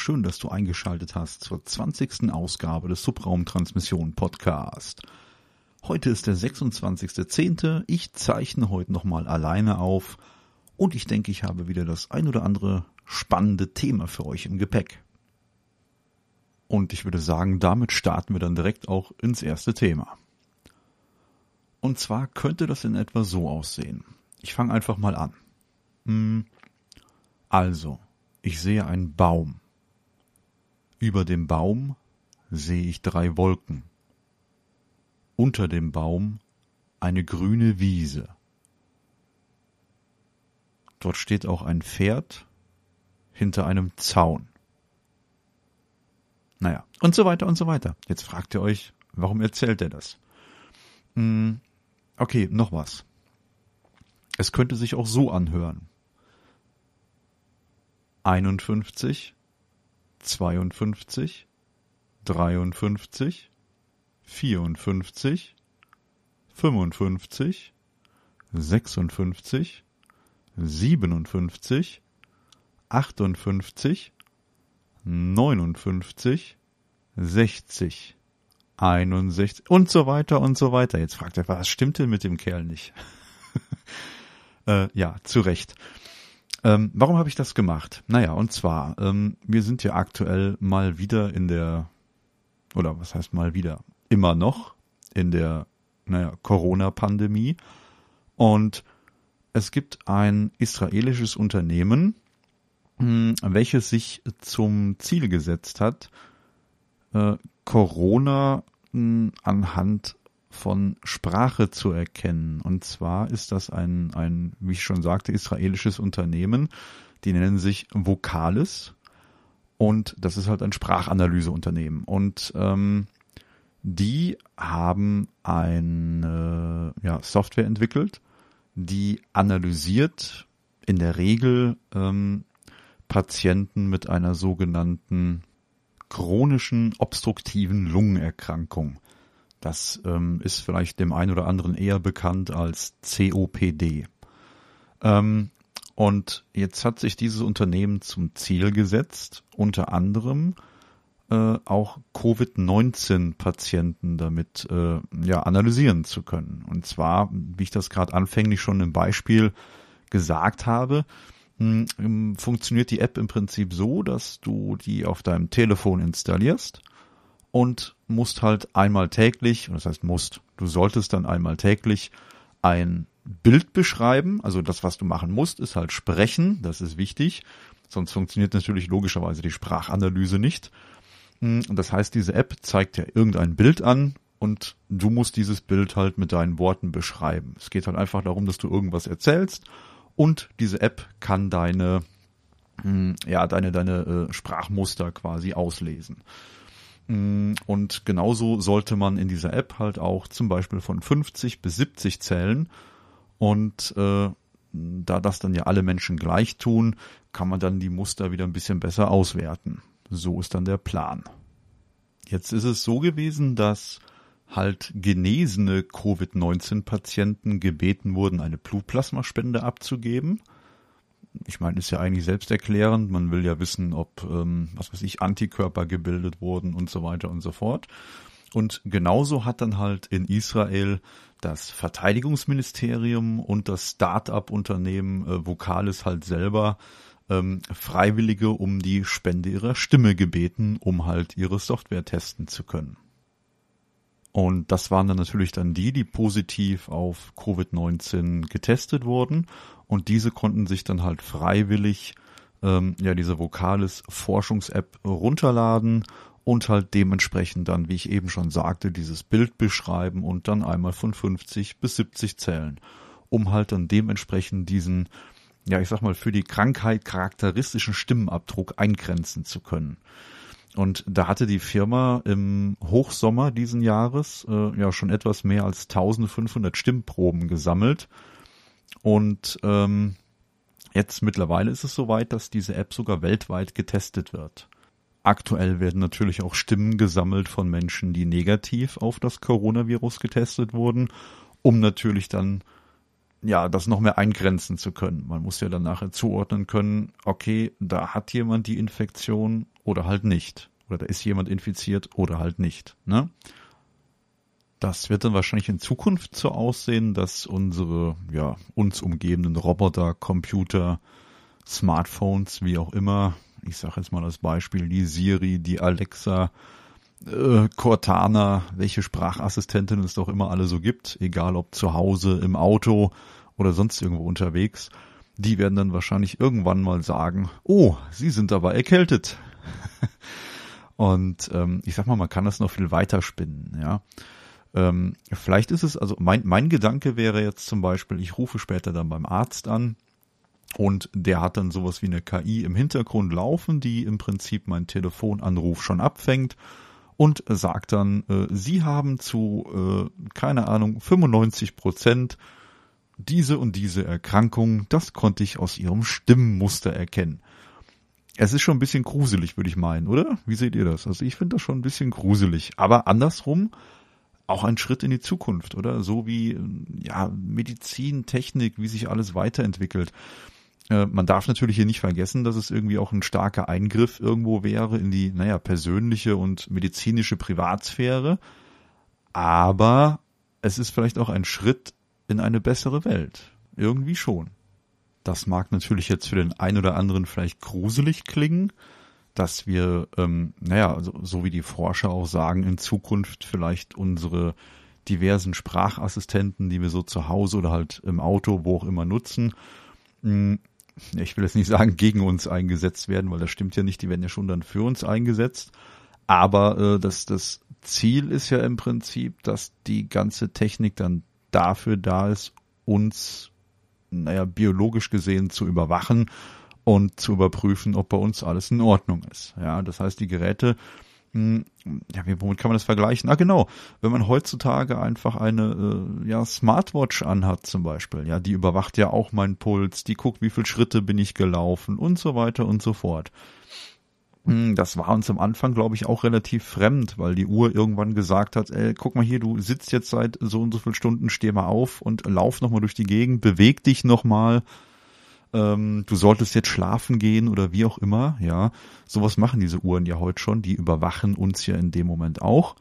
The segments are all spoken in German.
schön, dass du eingeschaltet hast zur 20. Ausgabe des Subraumtransmission Podcast. Heute ist der 26.10. Ich zeichne heute nochmal alleine auf und ich denke, ich habe wieder das ein oder andere spannende Thema für euch im Gepäck. Und ich würde sagen, damit starten wir dann direkt auch ins erste Thema. Und zwar könnte das in etwa so aussehen. Ich fange einfach mal an. Hm, also, ich sehe einen Baum. Über dem Baum sehe ich drei Wolken. Unter dem Baum eine grüne Wiese. Dort steht auch ein Pferd hinter einem Zaun. Naja, und so weiter und so weiter. Jetzt fragt ihr euch, warum erzählt er das? Hm, okay, noch was. Es könnte sich auch so anhören einundfünfzig, zweiundfünfzig, dreiundfünfzig, vierundfünfzig, fünfundfünfzig, sechsundfünfzig, siebenundfünfzig, achtundfünfzig, neunundfünfzig, sechzig, einundsechzig und so weiter und so weiter. Jetzt fragt er, was stimmt denn mit dem Kerl nicht? äh, ja, zu Recht. Ähm, warum habe ich das gemacht? Naja, und zwar, ähm, wir sind ja aktuell mal wieder in der, oder was heißt mal wieder, immer noch in der, naja, Corona-Pandemie. Und es gibt ein israelisches Unternehmen, hm, welches sich zum Ziel gesetzt hat, äh, Corona hm, anhand von Sprache zu erkennen. Und zwar ist das ein, ein, wie ich schon sagte, israelisches Unternehmen. Die nennen sich Vocalis. Und das ist halt ein Sprachanalyseunternehmen. Und ähm, die haben eine ja, Software entwickelt, die analysiert in der Regel ähm, Patienten mit einer sogenannten chronischen obstruktiven Lungenerkrankung. Das ähm, ist vielleicht dem einen oder anderen eher bekannt als COPD. Ähm, und jetzt hat sich dieses Unternehmen zum Ziel gesetzt, unter anderem äh, auch Covid-19-Patienten damit äh, ja, analysieren zu können. Und zwar, wie ich das gerade anfänglich schon im Beispiel gesagt habe, hm, funktioniert die App im Prinzip so, dass du die auf deinem Telefon installierst und musst halt einmal täglich, das heißt musst, du solltest dann einmal täglich ein Bild beschreiben. Also das, was du machen musst, ist halt sprechen, das ist wichtig. Sonst funktioniert natürlich logischerweise die Sprachanalyse nicht. Hm, das heißt, diese App zeigt dir irgendein Bild an und du musst dieses Bild halt mit deinen Worten beschreiben. Es geht halt einfach darum, dass du irgendwas erzählst und diese App kann deine, hm, ja, deine, deine äh, Sprachmuster quasi auslesen. Mm, und genauso sollte man in dieser App halt auch zum Beispiel von 50 bis 70 zählen. Und äh, da das dann ja alle Menschen gleich tun, kann man dann die Muster wieder ein bisschen besser auswerten. So ist dann der Plan. Jetzt ist es so gewesen, dass halt genesene Covid-19-Patienten gebeten wurden, eine Blutplasmaspende abzugeben ich meine, ist ja eigentlich selbsterklärend. Man will ja wissen, ob, ähm, was weiß ich, Antikörper gebildet wurden und so weiter und so fort. Und genauso hat dann halt in Israel das Verteidigungsministerium und das Start-up-Unternehmen äh, Vocalis halt selber ähm, Freiwillige um die Spende ihrer Stimme gebeten, um halt ihre Software testen zu können. Und das waren dann natürlich dann die, die positiv auf Covid-19 getestet wurden. Und diese konnten sich dann halt freiwillig ähm, ja diese Vocalis Forschungs-App runterladen und halt dementsprechend dann, wie ich eben schon sagte, dieses Bild beschreiben und dann einmal von 50 bis 70 zählen, um halt dann dementsprechend diesen, ja ich sag mal, für die Krankheit charakteristischen Stimmenabdruck eingrenzen zu können. Und da hatte die Firma im Hochsommer diesen Jahres äh, ja schon etwas mehr als 1500 Stimmproben gesammelt. Und ähm, jetzt mittlerweile ist es soweit, dass diese App sogar weltweit getestet wird. Aktuell werden natürlich auch Stimmen gesammelt von Menschen, die negativ auf das Coronavirus getestet wurden, um natürlich dann ja, das noch mehr eingrenzen zu können. Man muss ja dann nachher zuordnen können, okay, da hat jemand die Infektion oder halt nicht. Oder da ist jemand infiziert oder halt nicht. Ne? Das wird dann wahrscheinlich in Zukunft so aussehen, dass unsere, ja, uns umgebenden Roboter, Computer, Smartphones, wie auch immer, ich sage jetzt mal als Beispiel die Siri, die Alexa, äh, Cortana, welche Sprachassistentin es doch immer alle so gibt, egal ob zu Hause, im Auto oder sonst irgendwo unterwegs, die werden dann wahrscheinlich irgendwann mal sagen, oh, Sie sind aber erkältet. Und ähm, ich sag mal, man kann das noch viel weiter spinnen, ja. Ähm, vielleicht ist es, also mein, mein Gedanke wäre jetzt zum Beispiel, ich rufe später dann beim Arzt an und der hat dann sowas wie eine KI im Hintergrund laufen, die im Prinzip meinen Telefonanruf schon abfängt und sagt dann, äh, Sie haben zu, äh, keine Ahnung, 95 Prozent diese und diese Erkrankung, das konnte ich aus Ihrem Stimmmuster erkennen. Es ist schon ein bisschen gruselig, würde ich meinen, oder? Wie seht ihr das? Also ich finde das schon ein bisschen gruselig. Aber andersrum auch ein Schritt in die Zukunft, oder? So wie, ja, Medizin, Technik, wie sich alles weiterentwickelt. Äh, man darf natürlich hier nicht vergessen, dass es irgendwie auch ein starker Eingriff irgendwo wäre in die, naja, persönliche und medizinische Privatsphäre. Aber es ist vielleicht auch ein Schritt in eine bessere Welt. Irgendwie schon. Das mag natürlich jetzt für den einen oder anderen vielleicht gruselig klingen, dass wir, ähm, naja, so, so wie die Forscher auch sagen, in Zukunft vielleicht unsere diversen Sprachassistenten, die wir so zu Hause oder halt im Auto, wo auch immer nutzen, mh, hm, ich will jetzt nicht sagen, gegen uns eingesetzt werden, weil das stimmt ja nicht, die werden ja schon dann für uns eingesetzt. Aber äh, das, das Ziel ist ja im Prinzip, dass die ganze Technik dann dafür da ist, uns, naja, biologisch gesehen zu überwachen und zu überprüfen, ob bei uns alles in Ordnung ist. Ja, das heißt, die Geräte hm, ja, womit kann man das vergleichen? Ah, genau. Wenn man heutzutage einfach eine äh, ja, Smartwatch anhat zum Beispiel, ja, die überwacht ja auch meinen Puls, die guckt, wie viele Schritte bin ich gelaufen und so weiter und so fort. Hm, das war uns am Anfang, glaube ich, auch relativ fremd, weil die Uhr irgendwann gesagt hat, ey, guck mal hier, du sitzt jetzt seit so und so vielen Stunden, steh mal auf und lauf nochmal durch die Gegend, beweg dich nochmal. mal ähm, du solltest jetzt schlafen gehen oder wie auch immer, ja. Sowas machen diese Uhren ja heute schon, die überwachen uns ja in dem Moment auch.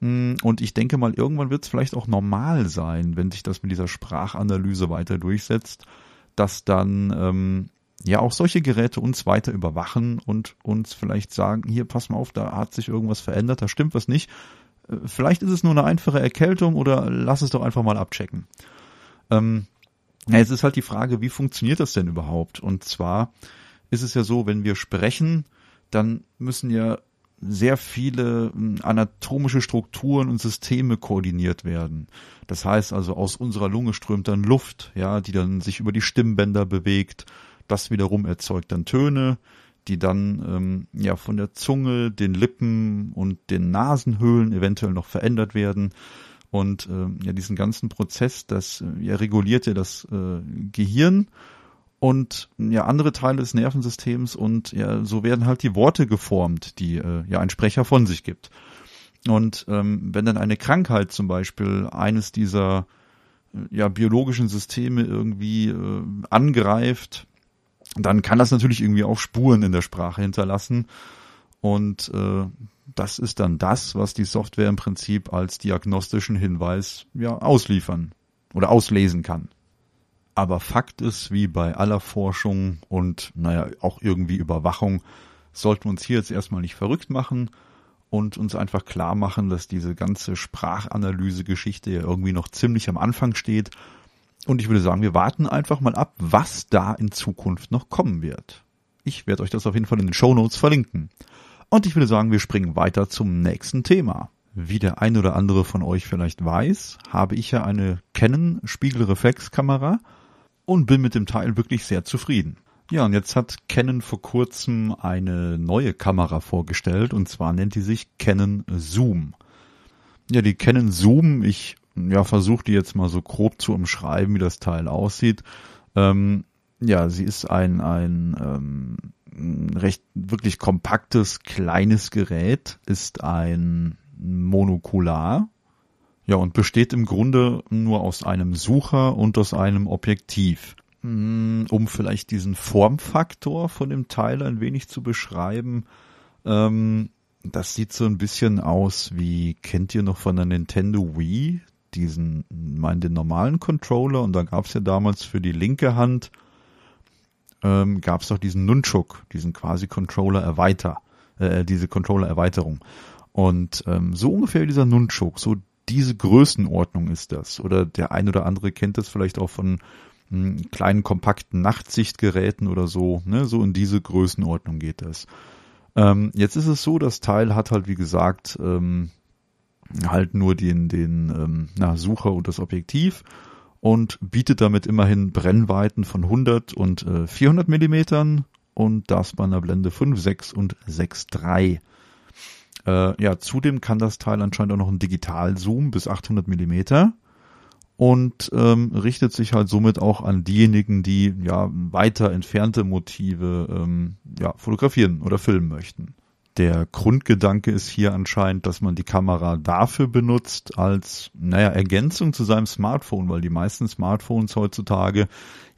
Mm, und ich denke mal, irgendwann wird es vielleicht auch normal sein, wenn sich das mit dieser Sprachanalyse weiter durchsetzt, dass dann ähm, ja auch solche Geräte uns weiter überwachen und uns vielleicht sagen, hier, pass mal auf, da hat sich irgendwas verändert, da stimmt was nicht. Äh, vielleicht ist es nur eine einfache Erkältung oder lass es doch einfach mal abchecken. Ähm, ja, jetzt ist halt die Frage, wie funktioniert das denn überhaupt? Und zwar ist es ja so, wenn wir sprechen, dann müssen ja sehr viele hm, anatomische Strukturen und Systeme koordiniert werden. Das heißt also, aus unserer Lunge strömt dann Luft, ja, die dann sich über die Stimmbänder bewegt. Das wiederum erzeugt dann Töne, die dann ähm, ja von der Zunge, den Lippen und den Nasenhöhlen eventuell noch verändert werden. Und äh, ja, diesen ganzen Prozess, das äh, ja, reguliert ja das äh, Gehirn und ja andere Teile des Nervensystems und ja, so werden halt die Worte geformt, die äh, ja ein Sprecher von sich gibt. Und ähm, wenn dann eine Krankheit zum Beispiel eines dieser äh, ja biologischen Systeme irgendwie äh, angreift, dann kann das natürlich irgendwie auch Spuren in der Sprache hinterlassen. Und äh, das ist dann das, was die Software im Prinzip als diagnostischen Hinweis ja ausliefern oder auslesen kann. Aber Fakt ist, wie bei aller Forschung und naja, auch irgendwie Überwachung, sollten wir uns hier jetzt erstmal nicht verrückt machen und uns einfach klar machen, dass diese ganze Sprachanalyse-Geschichte ja irgendwie noch ziemlich am Anfang steht. Und ich würde sagen, wir warten einfach mal ab, was da in Zukunft noch kommen wird. Ich werde euch das auf jeden Fall in den Show Notes verlinken. Und ich würde sagen, wir springen weiter zum nächsten Thema. Wie der ein oder andere von euch vielleicht weiß, habe ich ja eine Canon Spiegelreflexkamera und bin mit dem Teil wirklich sehr zufrieden. Ja, und jetzt hat Canon vor kurzem eine neue Kamera vorgestellt und zwar nennt die sich Canon Zoom. Ja, die Canon Zoom, ich ja, versuche die jetzt mal so grob zu umschreiben, wie das Teil aussieht. Ähm, ja, sie ist ein, ein ähm, recht wirklich kompaktes, kleines Gerät, ist ein Monokular, ja, und besteht im Grunde nur aus einem Sucher und aus einem Objektiv. Hm, um vielleicht diesen Formfaktor von dem Teil ein wenig zu beschreiben, ähm, das sieht so ein bisschen aus wie, kennt ihr noch von der Nintendo Wii, diesen, mein, den normalen Controller und da gab es ja damals für die linke Hand, ähm, gab es doch diesen Nunchuk, diesen quasi Controller-Erweiter, äh, diese Controller-Erweiterung. Und ähm, so ungefähr dieser Nunchuk, so diese Größenordnung ist das. Oder der ein oder andere kennt das vielleicht auch von hm, kleinen kompakten Nachtsichtgeräten oder so. Ne? So in diese Größenordnung geht das. Ähm, jetzt ist es so, das Teil hat halt wie gesagt ähm, halt nur den, den ähm, na, Sucher und das Objektiv und bietet damit immerhin Brennweiten von 100 und äh, 400 Millimetern und das bei einer Blende 5, 6 und 6,3. Äh, ja, zudem kann das Teil anscheinend auch noch einen Digitalzoom bis 800 Millimeter und ähm, richtet sich halt somit auch an diejenigen, die ja weiter entfernte Motive ähm, ja, fotografieren oder filmen möchten. Der Grundgedanke ist hier anscheinend, dass man die Kamera dafür benutzt als, naja, Ergänzung zu seinem Smartphone, weil die meisten Smartphones heutzutage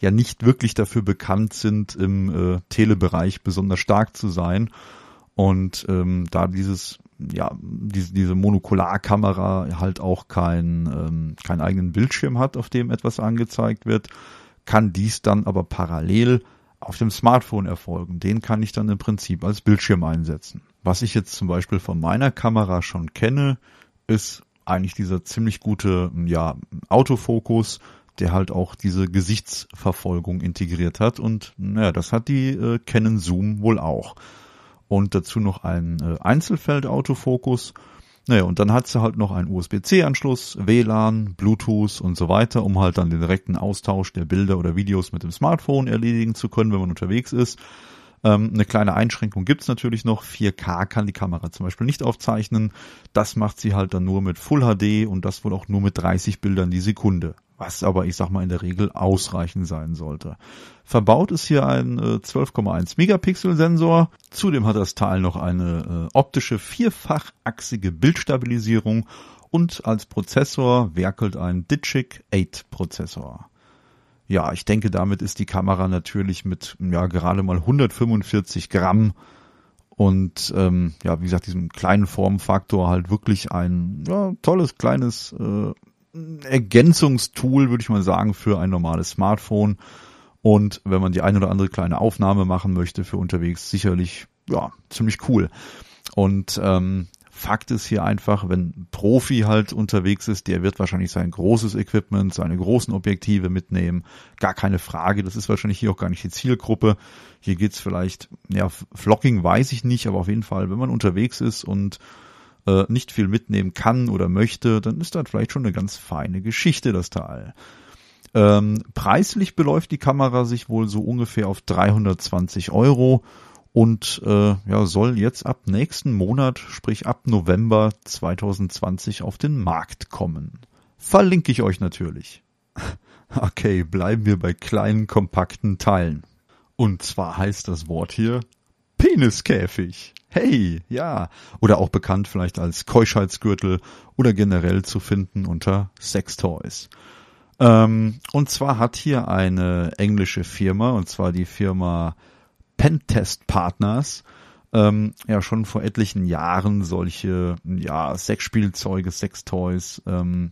ja nicht wirklich dafür bekannt sind, im äh, Telebereich besonders stark zu sein. Und ähm, da dieses, ja, diese, diese Monokularkamera halt auch kein, ähm, keinen eigenen Bildschirm hat, auf dem etwas angezeigt wird, kann dies dann aber parallel auf dem Smartphone erfolgen. Den kann ich dann im Prinzip als Bildschirm einsetzen. Was ich jetzt zum Beispiel von meiner Kamera schon kenne, ist eigentlich dieser ziemlich gute ja, Autofokus, der halt auch diese Gesichtsverfolgung integriert hat. Und naja, das hat die äh, Canon Zoom wohl auch und dazu noch ein äh, Einzelfeld-Autofokus. Naja, und dann hat sie halt noch einen USB-C-Anschluss, WLAN, Bluetooth und so weiter, um halt dann den direkten Austausch der Bilder oder Videos mit dem Smartphone erledigen zu können, wenn man unterwegs ist. Ähm, eine kleine Einschränkung gibt's natürlich noch. 4K kann die Kamera zum Beispiel nicht aufzeichnen. Das macht sie halt dann nur mit Full HD und das wohl auch nur mit 30 Bildern die Sekunde was aber ich sag mal in der Regel ausreichend sein sollte. Verbaut ist hier ein äh, 12,1 Megapixel Sensor. Zudem hat das Teil noch eine äh, optische vierfachachsige Bildstabilisierung und als Prozessor werkelt ein Digic 8 Prozessor. Ja, ich denke, damit ist die Kamera natürlich mit ja gerade mal 145 Gramm und ähm, ja, wie gesagt, diesem kleinen Formfaktor halt wirklich ein ja, tolles kleines äh, Ergänzungstool, würde ich mal sagen, für ein normales Smartphone. Und wenn man die eine oder andere kleine Aufnahme machen möchte für unterwegs, sicherlich ja ziemlich cool. Und ähm, Fakt ist hier einfach, wenn ein Profi halt unterwegs ist, der wird wahrscheinlich sein großes Equipment, seine großen Objektive mitnehmen. Gar keine Frage. Das ist wahrscheinlich hier auch gar nicht die Zielgruppe. Hier geht's vielleicht, ja, Vlogging weiß ich nicht, aber auf jeden Fall, wenn man unterwegs ist und äh, nicht viel mitnehmen kann oder möchte, dann ist das vielleicht schon eine ganz feine Geschichte, das Teil. Ähm, preislich beläuft die Kamera sich wohl so ungefähr auf 320 Euro und äh, ja, soll jetzt ab nächsten Monat, sprich ab November 2020 auf den Markt kommen. Verlinke ich euch natürlich. Okay, bleiben wir bei kleinen, kompakten Teilen. Und zwar heißt das Wort hier Peniskäfig. Hey, ja. Oder auch bekannt vielleicht als Keuschheitsgürtel oder generell zu finden unter Sextoys. Ähm, und zwar hat hier eine englische Firma, und zwar die Firma Pentest Partners, ähm, ja schon vor etlichen Jahren solche ja Sexspielzeuge, Sextoys ähm,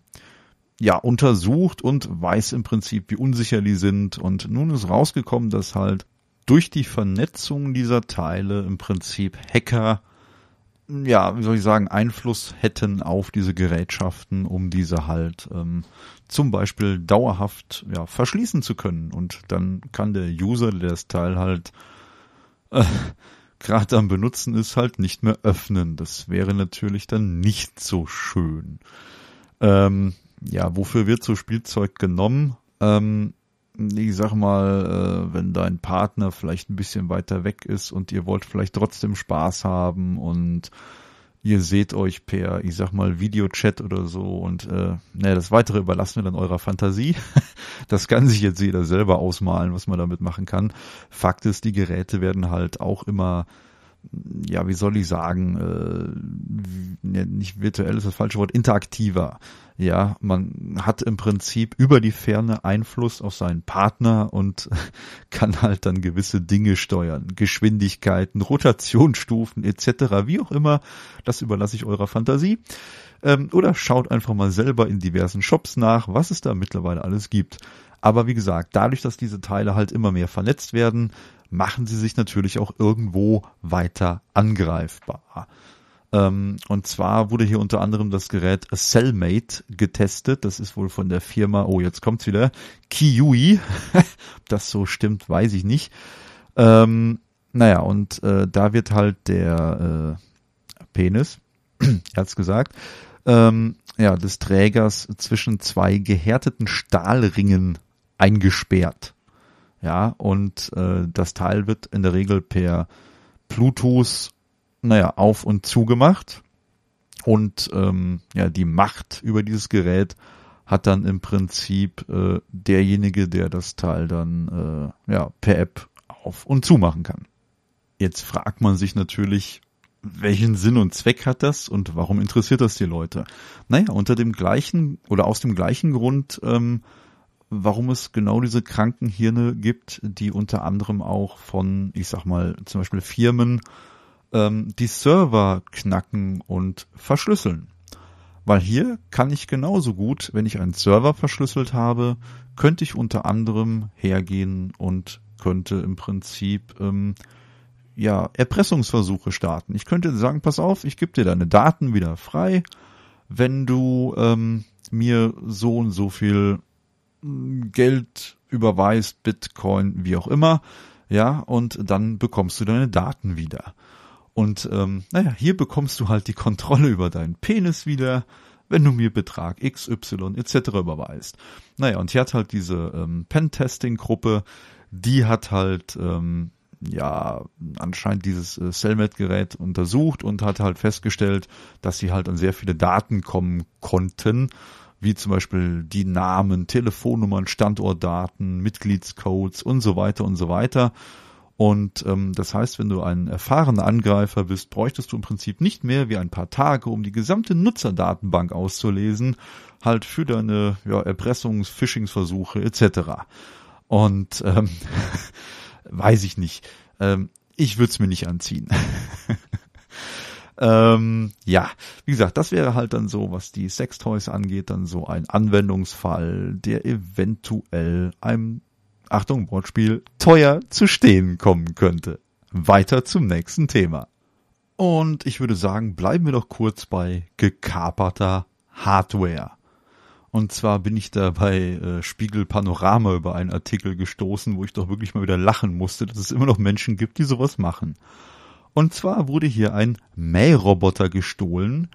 ja untersucht und weiß im Prinzip, wie unsicher die sind. Und nun ist rausgekommen, dass halt durch die Vernetzung dieser Teile im Prinzip Hacker, ja, wie soll ich sagen, Einfluss hätten auf diese Gerätschaften, um diese halt ähm, zum Beispiel dauerhaft ja, verschließen zu können. Und dann kann der User, der das Teil halt äh, gerade am Benutzen ist, halt nicht mehr öffnen. Das wäre natürlich dann nicht so schön. Ähm, ja, wofür wird so Spielzeug genommen? Ähm, ich sag mal, äh, wenn dein Partner vielleicht ein bisschen weiter weg ist und ihr wollt vielleicht trotzdem Spaß haben und ihr seht euch per, ich sag mal, Videochat oder so und äh, naja, das Weitere überlassen wir dann eurer Fantasie. das kann sich jetzt jeder selber ausmalen, was man damit machen kann. Fakt ist, die Geräte werden halt auch immer ja, wie soll ich sagen, äh, nicht virtuell ist das falsche Wort, interaktiver. Ja, man hat im Prinzip über die Ferne Einfluss auf seinen Partner und kann halt dann gewisse Dinge steuern. Geschwindigkeiten, Rotationsstufen etc. Wie auch immer, das überlasse ich eurer Fantasie. Ähm, oder schaut einfach mal selber in diversen Shops nach, was es da mittlerweile alles gibt. Aber wie gesagt, dadurch, dass diese Teile halt immer mehr vernetzt werden, machen sie sich natürlich auch irgendwo weiter angreifbar. Ähm, und zwar wurde hier unter anderem das Gerät Cellmate getestet. Das ist wohl von der Firma, oh, jetzt kommt's wieder, Kiwi. das so stimmt, weiß ich nicht. Ähm, naja, und äh, da wird halt der äh, Penis, er hat's gesagt, ähm, ja, des Trägers zwischen zwei gehärteten Stahlringen eingesperrt. Ja, und äh, das Teil wird in der Regel per Bluetooth, naja, auf und zugemacht. Und ähm, ja, die Macht über dieses Gerät hat dann im Prinzip äh, derjenige, der das Teil dann äh, ja, per App auf und zumachen kann. Jetzt fragt man sich natürlich, welchen Sinn und Zweck hat das und warum interessiert das die Leute? Naja, unter dem gleichen oder aus dem gleichen Grund ähm, warum es genau diese kranken Hirne gibt, die unter anderem auch von, ich sag mal, zum Beispiel Firmen ähm, die Server knacken und verschlüsseln. Weil hier kann ich genauso gut, wenn ich einen Server verschlüsselt habe, könnte ich unter anderem hergehen und könnte im Prinzip ähm, ja Erpressungsversuche starten. Ich könnte sagen, pass auf, ich gebe dir deine Daten wieder frei, wenn du ähm, mir so und so viel Geld überweist, Bitcoin, wie auch immer, ja, und dann bekommst du deine Daten wieder. Und ähm, naja, hier bekommst du halt die Kontrolle über deinen Penis wieder, wenn du mir Betrag XY etc. überweist. Naja, und hier hat halt diese ähm, Pentesting-Gruppe, die hat halt ähm, ja anscheinend dieses äh, Cellmet-Gerät untersucht und hat halt festgestellt, dass sie halt an sehr viele Daten kommen konnten wie zum Beispiel die Namen, Telefonnummern, Standortdaten, Mitgliedscodes und so weiter und so weiter. Und ähm, das heißt, wenn du ein erfahrener Angreifer bist, bräuchtest du im Prinzip nicht mehr wie ein paar Tage, um die gesamte Nutzerdatenbank auszulesen, halt für deine ja, Erpressungs-, Phishing-Versuche etc. Und ähm, weiß ich nicht. Ähm, ich würde es mir nicht anziehen. Ähm, ja, wie gesagt, das wäre halt dann so, was die Sextoys angeht, dann so ein Anwendungsfall, der eventuell einem, Achtung, Wortspiel, teuer zu stehen kommen könnte. Weiter zum nächsten Thema. Und ich würde sagen, bleiben wir doch kurz bei gekaperter Hardware. Und zwar bin ich da bei äh, Spiegel Panorama über einen Artikel gestoßen, wo ich doch wirklich mal wieder lachen musste, dass es immer noch Menschen gibt, die sowas machen. Und zwar wurde hier ein Mähroboter gestohlen,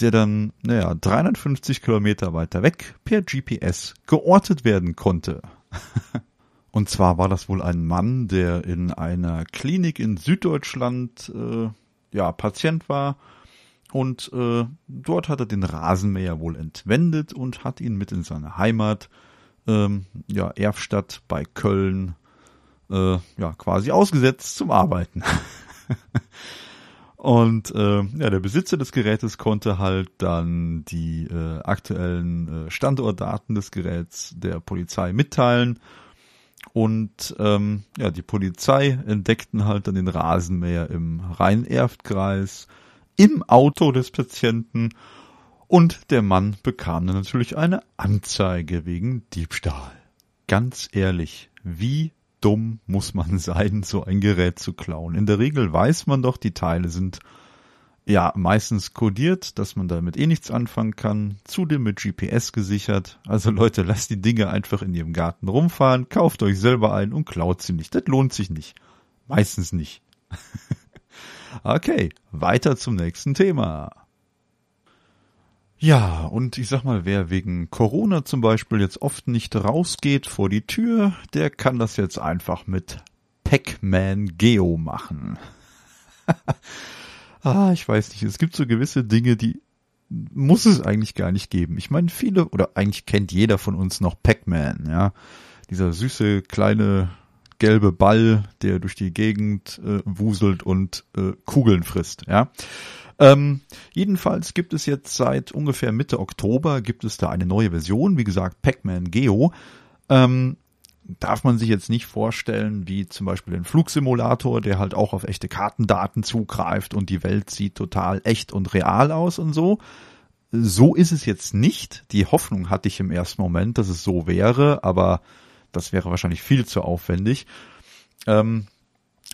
der dann, naja, 350 Kilometer weiter weg per GPS geortet werden konnte. Und zwar war das wohl ein Mann, der in einer Klinik in Süddeutschland äh, ja Patient war und äh, dort hat er den Rasenmäher wohl entwendet und hat ihn mit in seine Heimat, ähm, ja Erfstadt bei Köln, äh, ja quasi ausgesetzt zum Arbeiten. Und äh, ja, der Besitzer des Gerätes konnte halt dann die äh, aktuellen äh, Standortdaten des Geräts der Polizei mitteilen. Und ähm, ja, die Polizei entdeckten halt dann den Rasenmäher im Rhein-Erft-Kreis im Auto des Patienten und der Mann bekam dann natürlich eine Anzeige wegen Diebstahl. Ganz ehrlich, wie dumm muss man sein, so ein Gerät zu klauen? In der Regel weiß man doch, die Teile sind ja meistens kodiert, dass man damit eh nichts anfangen kann, zudem mit GPS gesichert. Also Leute, lasst die Dinge einfach in ihrem Garten rumfahren, kauft euch selber ein und klaut sie nicht. Das lohnt sich nicht. Meistens nicht. okay, weiter zum nächsten Thema. Ja, und ich sag mal, wer wegen Corona zum Beispiel jetzt oft nicht rausgeht vor die Tür, der kann das jetzt einfach mit Pac-Man Geo machen. ah, ich weiß nicht, es gibt so gewisse Dinge, die muss es eigentlich gar nicht geben. Ich meine, viele oder eigentlich kennt jeder von uns noch Pac-Man, ja. Dieser süße kleine gelbe Ball, der durch die Gegend äh, wuselt und äh, Kugeln frisst, ja. Ähm, jedenfalls gibt es jetzt seit ungefähr Mitte Oktober gibt es da eine neue Version, wie gesagt Pac-Man Geo. Ähm, darf man sich jetzt nicht vorstellen, wie zum Beispiel ein Flugsimulator, der halt auch auf echte Kartendaten zugreift und die Welt sieht total echt und real aus und so. So ist es jetzt nicht. Die Hoffnung hatte ich im ersten Moment, dass es so wäre, aber das wäre wahrscheinlich viel zu aufwendig. Ähm,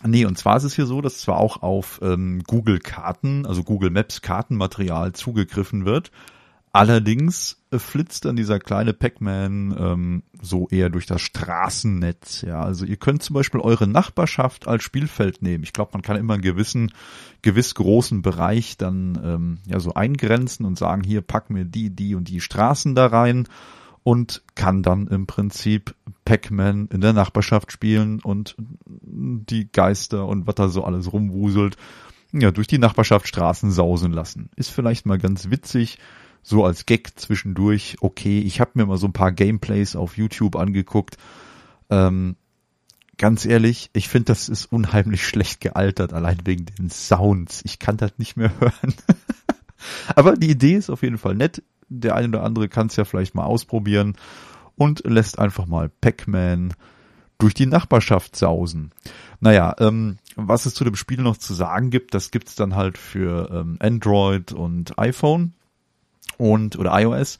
nee, und zwar ist es hier so, dass zwar auch auf ähm, Google Karten, also Google Maps Kartenmaterial zugegriffen wird, Allerdings äh, flitzt dann dieser kleine Pac-Man ähm, so eher durch das Straßennetz. Ja, also ihr könnt zum Beispiel eure Nachbarschaft als Spielfeld nehmen. Ich glaube, man kann immer einen gewissen, gewiss großen Bereich dann ähm, ja so eingrenzen und sagen, hier pack mir die, die und die Straßen da rein und kann dann im Prinzip Pac-Man in der Nachbarschaft spielen und die Geister und was da so alles rumwuselt, ja, durch die Nachbarschaft Straßen sausen lassen. Ist vielleicht mal ganz witzig so als Gag zwischendurch, okay, ich habe mir mal so ein paar Gameplays auf YouTube angeguckt. Ähm, ganz ehrlich, ich finde, das ist unheimlich schlecht gealtert, allein wegen den Sounds. Ich kann das nicht mehr hören. Aber die Idee ist auf jeden Fall nett. Der eine oder andere kann es ja vielleicht mal ausprobieren und lässt einfach mal Pac-Man durch die Nachbarschaft sausen. Naja, ähm, was es zu dem Spiel noch zu sagen gibt, das gibt's dann halt für ähm, Android und iPhone und oder iOS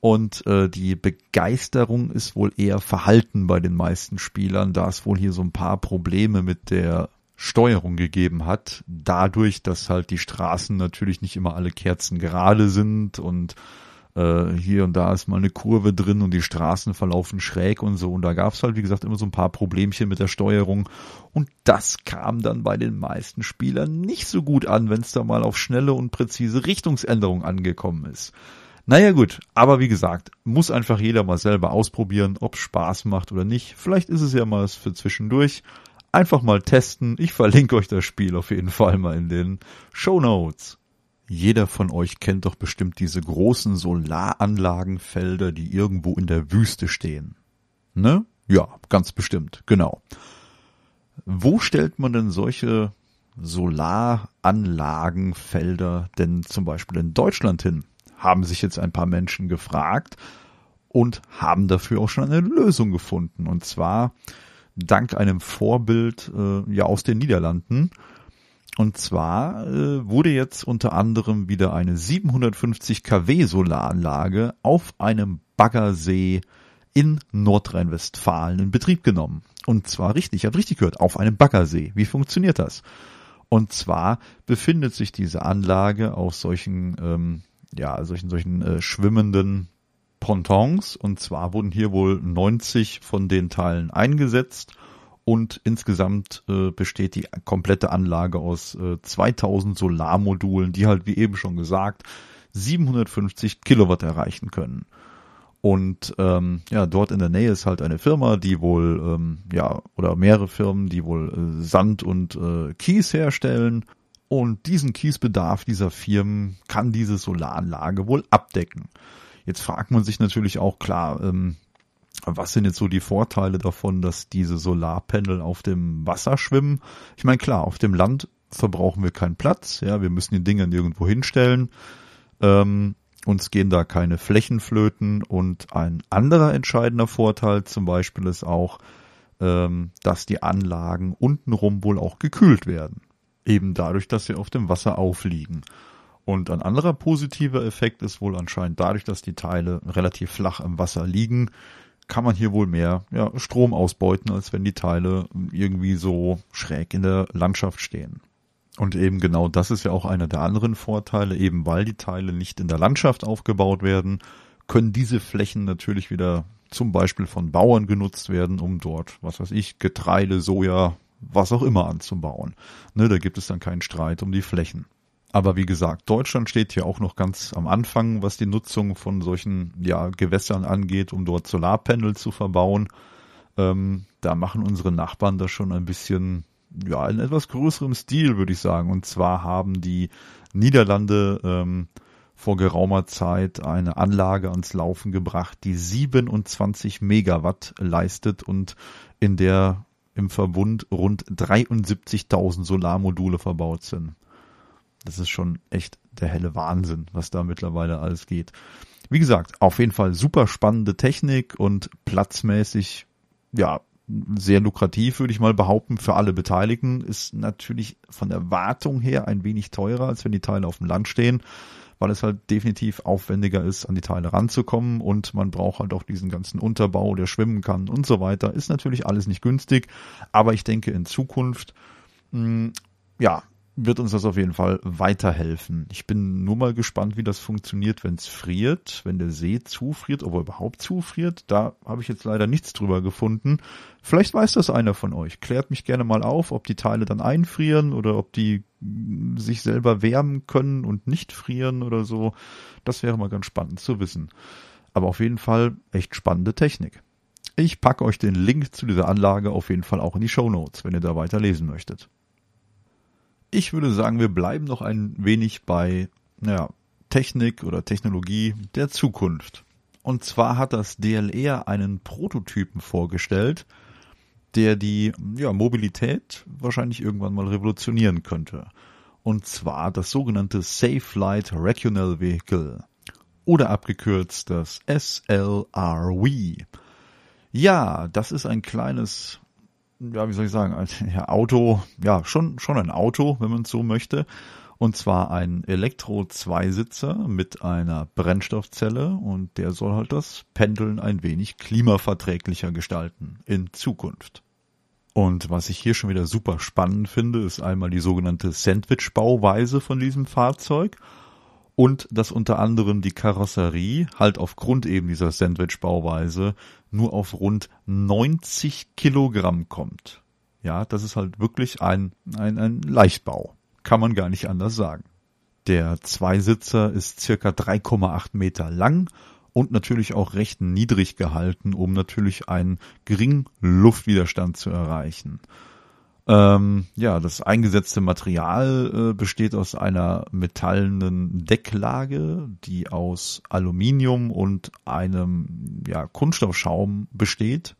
und äh, die Begeisterung ist wohl eher verhalten bei den meisten Spielern, da es wohl hier so ein paar Probleme mit der Steuerung gegeben hat, dadurch, dass halt die Straßen natürlich nicht immer alle Kerzen gerade sind und äh, hier und da ist mal eine Kurve drin und die Straßen verlaufen schräg und so. Und da gab es halt, wie gesagt, immer so ein paar Problemchen mit der Steuerung. Und das kam dann bei den meisten Spielern nicht so gut an, wenn es da mal auf schnelle und präzise Richtungsänderung angekommen ist. Naja gut, aber wie gesagt, muss einfach jeder mal selber ausprobieren, ob Spaß macht oder nicht. Vielleicht ist es ja mal für zwischendurch. Einfach mal testen. Ich verlinke euch das Spiel auf jeden Fall mal in den Show Notes. Jeder von euch kennt doch bestimmt diese großen Solaranlagenfelder, die irgendwo in der Wüste stehen. Ne? Ja, ganz bestimmt, genau. Wo stellt man denn solche Solaranlagenfelder denn zum Beispiel in Deutschland hin? Haben sich jetzt ein paar Menschen gefragt und haben dafür auch schon eine Lösung gefunden. Und zwar dank einem Vorbild äh, ja aus den Niederlanden. Und zwar äh, wurde jetzt unter anderem wieder eine 750 kW Solaranlage auf einem Baggersee in Nordrhein-Westfalen in Betrieb genommen. Und zwar richtig, ich habe richtig gehört, auf einem Baggersee. Wie funktioniert das? Und zwar befindet sich diese Anlage auf solchen, ähm, ja, solchen, solchen äh, schwimmenden Pontons. Und zwar wurden hier wohl 90 von den Teilen eingesetzt und insgesamt äh, besteht die komplette Anlage aus äh, 2000 Solarmodulen, die halt wie eben schon gesagt 750 Kilowatt erreichen können. Und ähm, ja, dort in der Nähe ist halt eine Firma, die wohl, ähm, ja, oder mehrere Firmen, die wohl äh, Sand und äh, Kies herstellen. Und diesen Kiesbedarf dieser Firmen kann diese Solaranlage wohl abdecken. Jetzt fragt man sich natürlich auch klar, ähm, was sind jetzt so die Vorteile davon, dass diese Solarpanel auf dem Wasser schwimmen? Ich meine, klar, auf dem Land verbrauchen wir keinen Platz, ja, wir müssen die Dinger nirgendwo hinstellen. Ähm, uns gehen da keine Flächen flöten und ein anderer entscheidender Vorteil zum Beispiel ist auch, ähm, dass die Anlagen untenrum wohl auch gekühlt werden. Eben dadurch, dass sie auf dem Wasser aufliegen. Und ein anderer positiver Effekt ist wohl anscheinend dadurch, dass die Teile relativ flach im Wasser liegen, kann man hier wohl mehr ja, Strom ausbeuten, als wenn die Teile irgendwie so schräg in der Landschaft stehen. Und eben genau das ist ja auch einer der anderen Vorteile, eben weil die Teile nicht in der Landschaft aufgebaut werden, können diese Flächen natürlich wieder zum Beispiel von Bauern genutzt werden, um dort, was weiß ich, Getreide, Soja, was auch immer anzubauen. Ne, da gibt es dann keinen Streit um die Flächen. Aber wie gesagt, Deutschland steht hier auch noch ganz am Anfang, was die Nutzung von solchen ja, Gewässern angeht, um dort Solarpanel zu verbauen. Ähm, da machen unsere Nachbarn das schon ein bisschen ja, in etwas größerem Stil, würde ich sagen. Und zwar haben die Niederlande ähm, vor geraumer Zeit eine Anlage ans Laufen gebracht, die 27 Megawatt leistet und in der im Verbund rund 73.000 Solarmodule verbaut sind. Das ist schon echt der helle Wahnsinn, was da mittlerweile alles geht. Wie gesagt, auf jeden Fall super spannende Technik und platzmäßig, ja, sehr lukrativ, würde ich mal behaupten, für alle Beteiligten. Ist natürlich von der Wartung her ein wenig teurer, als wenn die Teile auf dem Land stehen, weil es halt definitiv aufwendiger ist, an die Teile ranzukommen und man braucht halt auch diesen ganzen Unterbau, der schwimmen kann und so weiter. Ist natürlich alles nicht günstig, aber ich denke in Zukunft, mh, hm, ja, wird uns das auf jeden Fall weiterhelfen. Ich bin nur mal gespannt, wie das funktioniert, wenn es friert, wenn der See zufriert, ob er überhaupt zufriert. Da habe ich jetzt leider nichts drüber gefunden. Vielleicht weiß das einer von euch. Klärt mich gerne mal auf, ob die Teile dann einfrieren oder ob die sich selber wärmen können und nicht frieren oder so. Das wäre mal ganz spannend zu wissen. Aber auf jeden Fall echt spannende Technik. Ich packe euch den Link zu dieser Anlage auf jeden Fall auch in die Show Notes, wenn ihr da weiter lesen möchtet. Ich würde sagen, wir bleiben noch ein wenig bei naja, Technik oder Technologie der Zukunft. Und zwar hat das DLR einen Prototypen vorgestellt, der die ja, Mobilität wahrscheinlich irgendwann mal revolutionieren könnte. Und zwar das sogenannte Safe Light Regional Vehicle oder abgekürzt das SLRV. Ja, das ist ein kleines ja, wie soll ich sagen, ein ja, Auto, ja, schon, schon ein Auto, wenn man es so möchte. Und zwar ein Elektro-Zweisitzer mit einer Brennstoffzelle und der soll halt das Pendeln ein wenig klimaverträglicher gestalten in Zukunft. Und was ich hier schon wieder super spannend finde, ist einmal die sogenannte Sandwich-Bauweise von diesem Fahrzeug und dass unter anderem die Karosserie halt aufgrund eben dieser Sandwich-Bauweise nur auf rund 90 Kilogramm kommt. Ja, das ist halt wirklich ein, ein, ein Leichtbau. Kann man gar nicht anders sagen. Der Zweisitzer ist circa 3,8 Meter lang und natürlich auch recht niedrig gehalten, um natürlich einen geringen Luftwiderstand zu erreichen. Ähm, ja, das eingesetzte Material äh, besteht aus einer metallenen Decklage, die aus Aluminium und einem ja, Kunststoffschaum besteht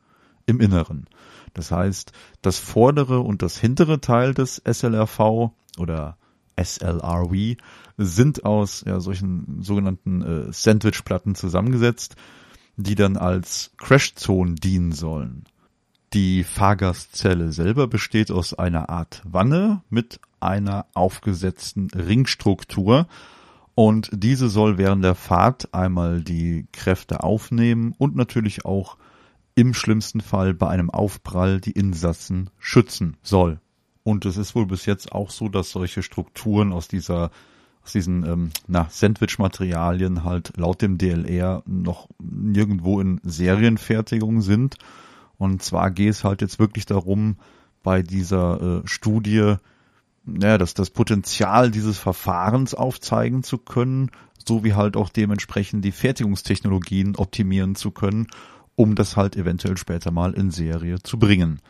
im Inneren. Das heißt, das vordere und das hintere Teil des SLRV oder SLRV sind aus ja, solchen sogenannten äh, Sandwichplatten zusammengesetzt, die dann als Crashzonen dienen sollen. Die Fahrgastzelle selber besteht aus einer Art Wanne mit einer aufgesetzten Ringstruktur und diese soll während der Fahrt einmal die Kräfte aufnehmen und natürlich auch im schlimmsten Fall bei einem Aufprall die Insassen schützen soll. Und es ist wohl bis jetzt auch so, dass solche Strukturen aus dieser aus diesen ähm, Sandwich-Materialien halt laut dem DLR noch nirgendwo in Serienfertigung sind und zwar geht es halt jetzt wirklich darum, bei dieser äh, Studie, ja, dass das Potenzial dieses Verfahrens aufzeigen zu können, sowie halt auch dementsprechend die Fertigungstechnologien optimieren zu können, um das halt eventuell später mal in Serie zu bringen.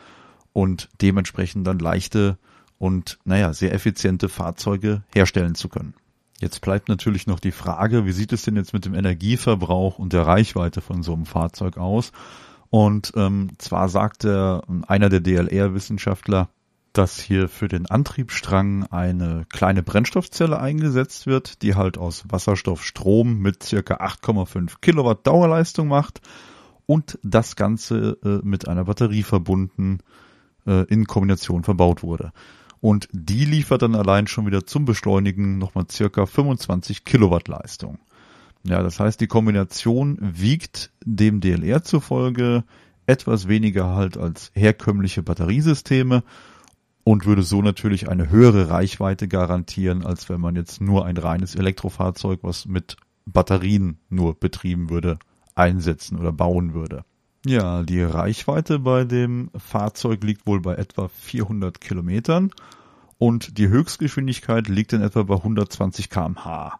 Und dementsprechend dann leichte und, naja, sehr effiziente Fahrzeuge herstellen zu können. Jetzt bleibt natürlich noch die Frage, wie sieht es denn jetzt mit dem Energieverbrauch und der Reichweite von so einem Fahrzeug aus? Und ähm, zwar sagte einer der DLR-Wissenschaftler, dass hier für den Antriebsstrang eine kleine Brennstoffzelle eingesetzt wird, die halt aus Wasserstoffstrom mit circa 8,5 Kilowatt Dauerleistung macht und das Ganze äh, mit einer Batterie verbunden äh, in Kombination verbaut wurde. Und die liefert dann allein schon wieder zum Beschleunigen nochmal circa 25 Kilowatt Leistung. Ja, das heißt, die Kombination wiegt dem DLR zufolge etwas weniger halt als herkömmliche Batteriesysteme und würde so natürlich eine höhere Reichweite garantieren, als wenn man jetzt nur ein reines Elektrofahrzeug, was mit Batterien nur betrieben würde, einsetzen oder bauen würde. Ja, die Reichweite bei dem Fahrzeug liegt wohl bei etwa 400 Kilometern und die Höchstgeschwindigkeit liegt in etwa bei 120 kmh.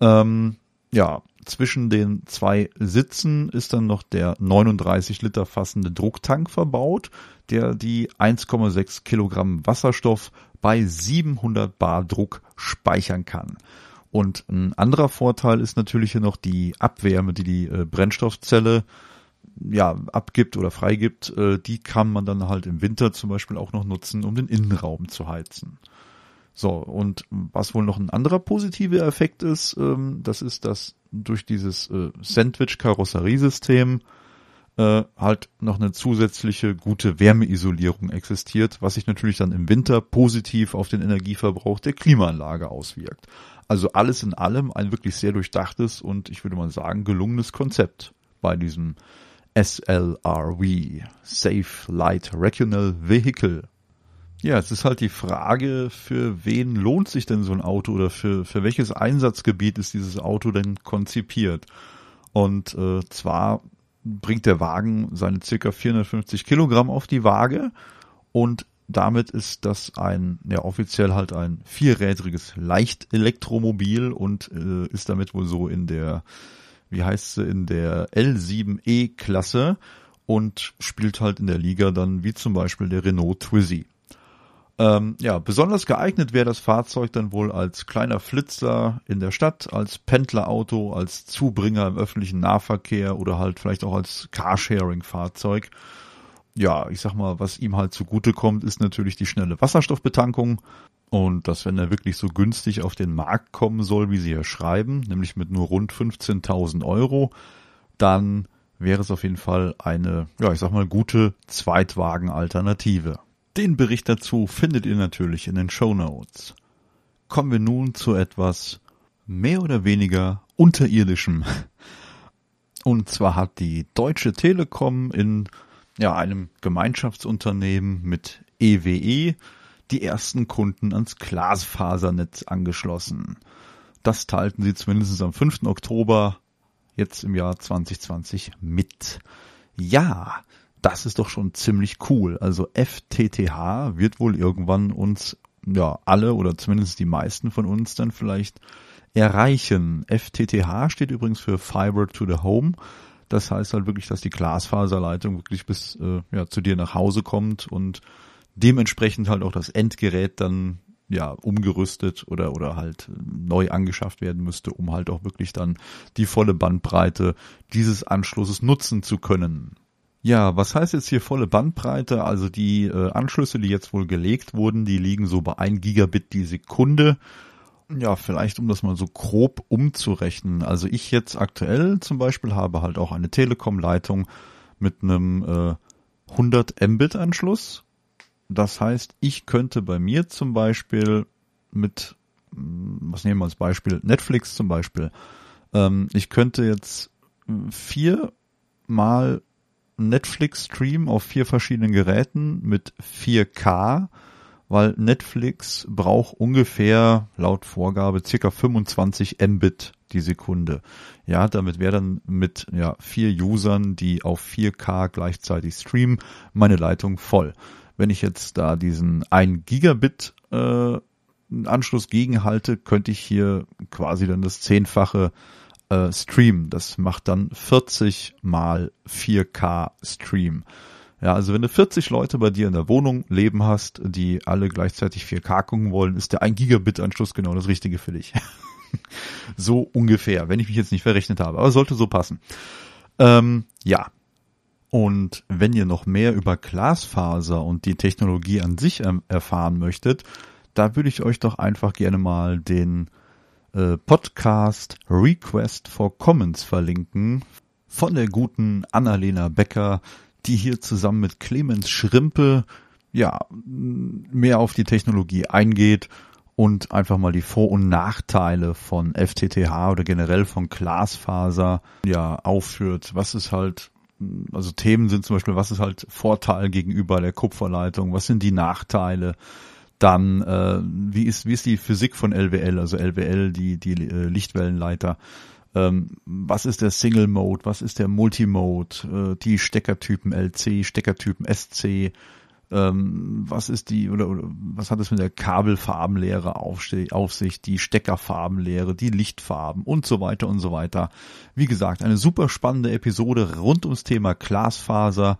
Ähm, ja, zwischen den zwei Sitzen ist dann noch der 39 Liter fassende Drucktank verbaut, der die 1,6 Kilogramm Wasserstoff bei 700 Bar Druck speichern kann. Und ein anderer Vorteil ist natürlich hier noch die Abwärme, die die äh, Brennstoffzelle ja, abgibt oder freigibt, äh, die kann man dann halt im Winter zum Beispiel auch noch nutzen, um den Innenraum zu heizen. So, und was wohl noch ein anderer positiver Effekt ist, ähm, das ist, dass durch dieses äh, Sandwich-Karosseriesystem äh, halt noch eine zusätzliche gute Wärmeisolierung existiert, was sich natürlich dann im Winter positiv auf den Energieverbrauch der Klimaanlage auswirkt. Also alles in allem ein wirklich sehr durchdachtes und ich würde mal sagen gelungenes Konzept bei diesem SLRV, Safe Light Regional Vehicle. Ja, es ist halt die Frage, für wen lohnt sich denn so ein Auto oder für, für welches Einsatzgebiet ist dieses Auto denn konzipiert? Und äh, zwar bringt der Wagen seine circa 450 Kilogramm auf die Waage und damit ist das ein, ja offiziell halt ein vierrädriges Leichtelektromobil und äh, ist damit wohl so in der wie heißt sie, in der L7E-Klasse und spielt halt in der Liga dann wie zum Beispiel der Renault Twizy. Ähm, ja, besonders geeignet wäre das Fahrzeug dann wohl als kleiner Flitzer in der Stadt, als Pendlerauto, als Zubringer im öffentlichen Nahverkehr oder halt vielleicht auch als Carsharing-Fahrzeug. Ja, ich sag mal, was ihm halt zugutekommt, ist natürlich die schnelle Wasserstoffbetankung. Und dass wenn er wirklich so günstig auf den Markt kommen soll, wie sie ja schreiben, nämlich mit nur rund 15.000 Euro, dann wäre es auf jeden Fall eine, ja, ich sag mal, gute Zweitwagen-Alternative. Den Bericht dazu findet ihr natürlich in den Show Notes. Kommen wir nun zu etwas mehr oder weniger unterirdischem. Und zwar hat die Deutsche Telekom in ja, einem Gemeinschaftsunternehmen mit EWE die ersten Kunden ans Glasfasernetz angeschlossen. Das teilten sie zumindest am 5. Oktober jetzt im Jahr 2020 mit. Ja, das ist doch schon ziemlich cool. Also FTTH wird wohl irgendwann uns, ja, alle oder zumindest die meisten von uns dann vielleicht erreichen. FTTH steht übrigens für Fiber to the Home. Das heißt halt wirklich, dass die Glasfaserleitung wirklich bis äh, ja, zu dir nach Hause kommt und dementsprechend halt auch das Endgerät dann ja umgerüstet oder oder halt neu angeschafft werden müsste, um halt auch wirklich dann die volle Bandbreite dieses Anschlusses nutzen zu können. Ja, was heißt jetzt hier volle Bandbreite? Also die äh, Anschlüsse, die jetzt wohl gelegt wurden, die liegen so bei 1 Gigabit die Sekunde. Ja, vielleicht um das mal so grob umzurechnen. Also ich jetzt aktuell zum Beispiel habe halt auch eine Telekom-Leitung mit einem äh, 100 Mbit Anschluss das heißt, ich könnte bei mir zum Beispiel mit, hm, was nehmen wir als Beispiel, Netflix zum Beispiel, ähm, ich könnte jetzt viermal Netflix streamen auf vier verschiedenen Geräten mit 4K, weil Netflix braucht ungefähr laut Vorgabe circa 25 Mbit die Sekunde. Ja, damit wäre dann mit ja, vier Usern, die auf 4K gleichzeitig streamen, meine Leitung voll. Wenn ich jetzt da diesen 1 Gigabit äh, Anschluss gegenhalte, könnte ich hier quasi dann das zehnfache äh, Stream. Das macht dann 40 mal 4K Stream. Ja, also wenn du 40 Leute bei dir in der Wohnung leben hast, die alle gleichzeitig 4K gucken wollen, ist der 1 Gigabit Anschluss genau das Richtige für dich. so ungefähr, wenn ich mich jetzt nicht verrechnet habe, aber sollte so passen. Ähm, ja, und wenn ihr noch mehr über Glasfaser und die Technologie an sich erfahren möchtet, da würde ich euch doch einfach gerne mal den äh, Podcast Request for Comments verlinken von der guten Annalena Becker, die hier zusammen mit Clemens Schrimpe ja mehr auf die Technologie eingeht und einfach mal die Vor- und Nachteile von FTTH oder generell von Glasfaser ja aufführt. Was ist halt also Themen sind zum Beispiel, was ist halt Vorteil gegenüber der Kupferleitung, was sind die Nachteile, dann äh, wie ist wie ist die Physik von LWL, also LWL die die äh, Lichtwellenleiter, ähm, was ist der Single Mode, was ist der Multimode, äh, die Steckertypen LC, Steckertypen SC, ähm, was ist die oder, oder was hat es mit der Kabelfarbenlehre auf, auf sich, die Steckerfarbenlehre, die Lichtfarben und so weiter und so weiter. Wie gesagt, eine super spannende Episode rund ums Thema Glasfaser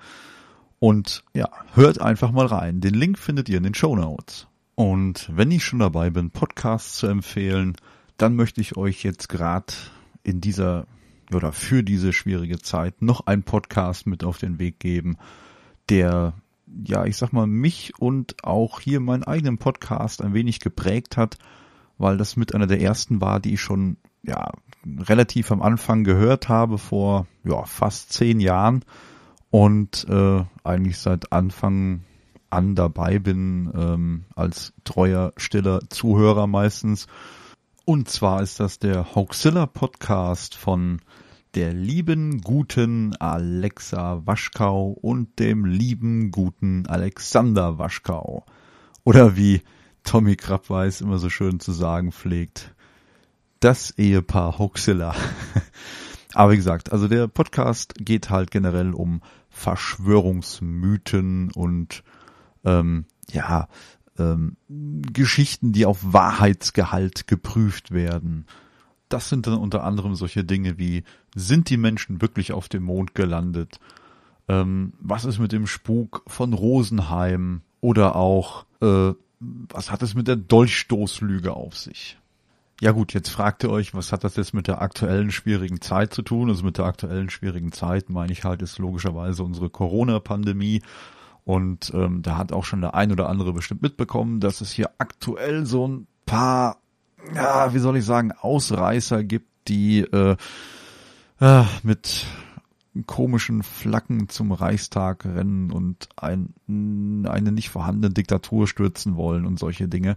und ja, hört einfach mal rein. Den Link findet ihr in den Show Notes. Und wenn ich schon dabei bin, Podcasts zu empfehlen, dann möchte ich euch jetzt gerade in dieser oder für diese schwierige Zeit noch einen Podcast mit auf den Weg geben, der ja, ich sag mal, mich und auch hier meinen eigenen Podcast ein wenig geprägt hat, weil das mit einer der ersten war, die ich schon, ja, relativ am Anfang gehört habe, vor, ja, fast zehn Jahren und äh, eigentlich seit Anfang an dabei bin, ähm, als treuer, stiller Zuhörer meistens. Und zwar ist das der Hoaxilla Podcast von der lieben, guten Alexa Waschkau und dem lieben, guten Alexander Waschkau. Oder wie Tommy Krabweis immer so schön zu sagen pflegt, das Ehepaar Hoxilla. Aber wie gesagt, also der Podcast geht halt generell um Verschwörungsmythen und ähm, ja, ähm, Geschichten, die auf Wahrheitsgehalt geprüft werden. Das sind dann unter anderem solche Dinge wie, sind die Menschen wirklich auf dem Mond gelandet? Ähm, was ist mit dem Spuk von Rosenheim? Oder auch, äh, was hat es mit der Dolchstoßlüge auf sich? Ja gut, jetzt fragt ihr euch, was hat das jetzt mit der aktuellen schwierigen Zeit zu tun? Also mit der aktuellen schwierigen Zeit meine ich halt ist logischerweise unsere Corona-Pandemie. Und ähm, da hat auch schon der ein oder andere bestimmt mitbekommen, dass es hier aktuell so ein paar ja, wie soll ich sagen, Ausreißer gibt, die äh, äh, mit komischen Flaggen zum Reichstag rennen und ein, eine nicht vorhandene Diktatur stürzen wollen und solche Dinge.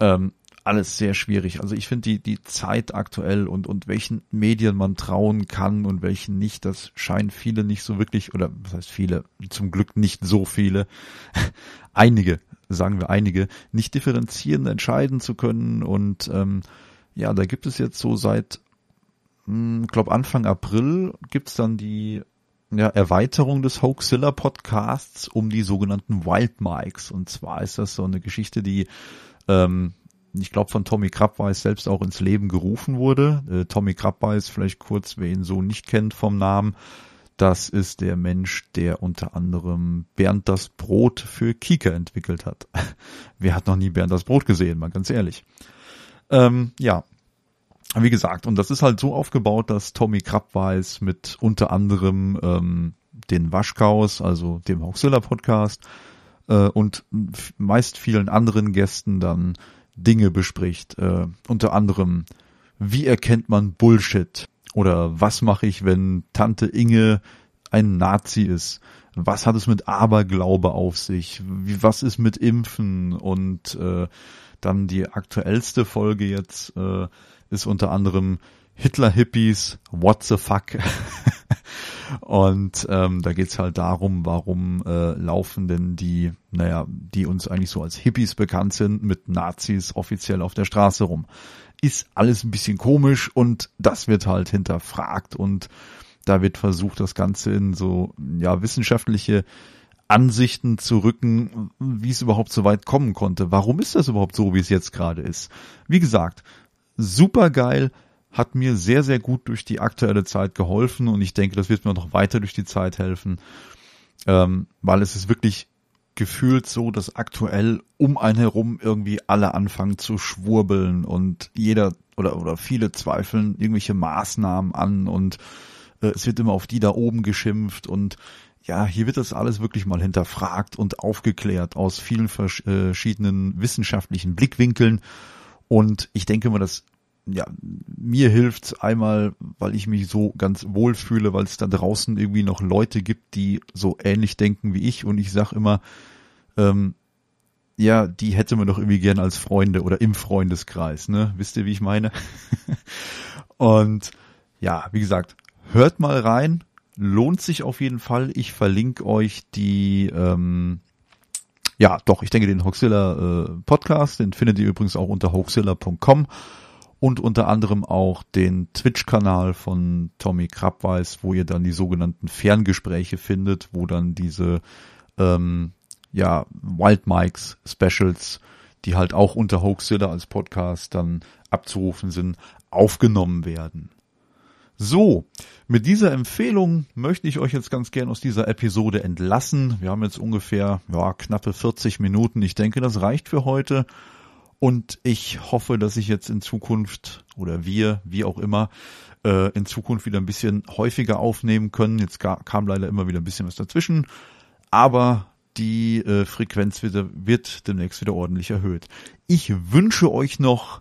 Ähm, alles sehr schwierig. Also ich finde die, die Zeit aktuell und, und welchen Medien man trauen kann und welchen nicht, das scheinen viele nicht so wirklich, oder was heißt viele, zum Glück nicht so viele, einige sagen wir einige, nicht differenzieren, entscheiden zu können. Und ähm, ja, da gibt es jetzt so seit, hm, glaube Anfang April gibt's dann die ja, Erweiterung des Hoaxilla Podcasts um die sogenannten Wild Mikes. Und zwar ist das so eine Geschichte, die ähm, ich glaube von Tommy Krabweis selbst auch ins Leben gerufen wurde. Äh, Tommy Krabweis, vielleicht kurz, wer ihn so nicht kennt vom Namen, das ist der Mensch, der unter anderem Bernd das Brot für Kika entwickelt hat. Wer hat noch nie Bernd das Brot gesehen, mal ganz ehrlich. Ähm, ja, wie gesagt, und das ist halt so aufgebaut, dass Tommy Krabweis mit unter anderem ähm, den Waschkaus, also dem Hoaxilla Podcast äh, und meist vielen anderen Gästen dann Dinge bespricht. Äh, unter anderem, wie erkennt man Bullshit? Oder was mache ich, wenn Tante Inge ein Nazi ist? Was hat es mit Aberglaube auf sich? Wie, was ist mit Impfen? Und äh, dann die aktuellste Folge jetzt äh, ist unter anderem Hitler-Hippies, what the fuck? Und ähm, da geht's halt darum, warum äh, laufen denn die, naja, die uns eigentlich so als Hippies bekannt sind, mit Nazis offiziell auf der Straße rum ist alles ein bisschen komisch und das wird halt hinterfragt und da wird versucht, das Ganze in so, ja, wissenschaftliche Ansichten zu rücken, wie es überhaupt so weit kommen konnte. Warum ist das überhaupt so, wie es jetzt gerade ist? Wie gesagt, super geil, hat mir sehr, sehr gut durch die aktuelle Zeit geholfen und ich denke, das wird mir noch weiter durch die Zeit helfen, ähm, weil es ist wirklich gefühlt so, dass aktuell um einen herum irgendwie alle anfangen zu schwurbeln und jeder oder, oder viele zweifeln irgendwelche Maßnahmen an und äh, es wird immer auf die da oben geschimpft und ja, hier wird das alles wirklich mal hinterfragt und aufgeklärt aus vielen verschiedenen wissenschaftlichen Blickwinkeln und ich denke mal, dass ja, mir hilft's einmal, weil ich mich so ganz wohl fühle, weil es da draußen irgendwie noch Leute gibt, die so ähnlich denken wie ich und ich sag immer, ähm, ja, die hätte man doch irgendwie gern als Freunde oder im Freundeskreis, ne? Wisst ihr, wie ich meine? und ja, wie gesagt, hört mal rein, lohnt sich auf jeden Fall. Ich verlinke euch die, ähm, ja, doch, ich denke den Hoaxilla äh, Podcast, den findet ihr übrigens auch unter hoaxilla.com und unter anderem auch den Twitch-Kanal von Tommy Krabweis, wo ihr dann die sogenannten Ferngespräche findet, wo dann diese ähm, ja Wild Mikes Specials, die halt auch unter Hoaxilla als Podcast dann abzurufen sind, aufgenommen werden. So, mit dieser Empfehlung möchte ich euch jetzt ganz gern aus dieser Episode entlassen. Wir haben jetzt ungefähr ja, knappe 40 Minuten. Ich denke, das reicht für heute. Und ich hoffe, dass ich jetzt in Zukunft oder wir, wie auch immer, äh, in Zukunft wieder ein bisschen häufiger aufnehmen können. Jetzt kam leider immer wieder ein bisschen was dazwischen. Aber die äh, Frequenz wird, wird demnächst wieder ordentlich erhöht. Ich wünsche euch noch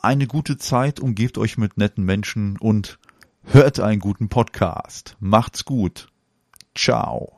eine gute Zeit, umgebt euch mit netten Menschen und hört einen guten Podcast. Macht's gut. Ciao.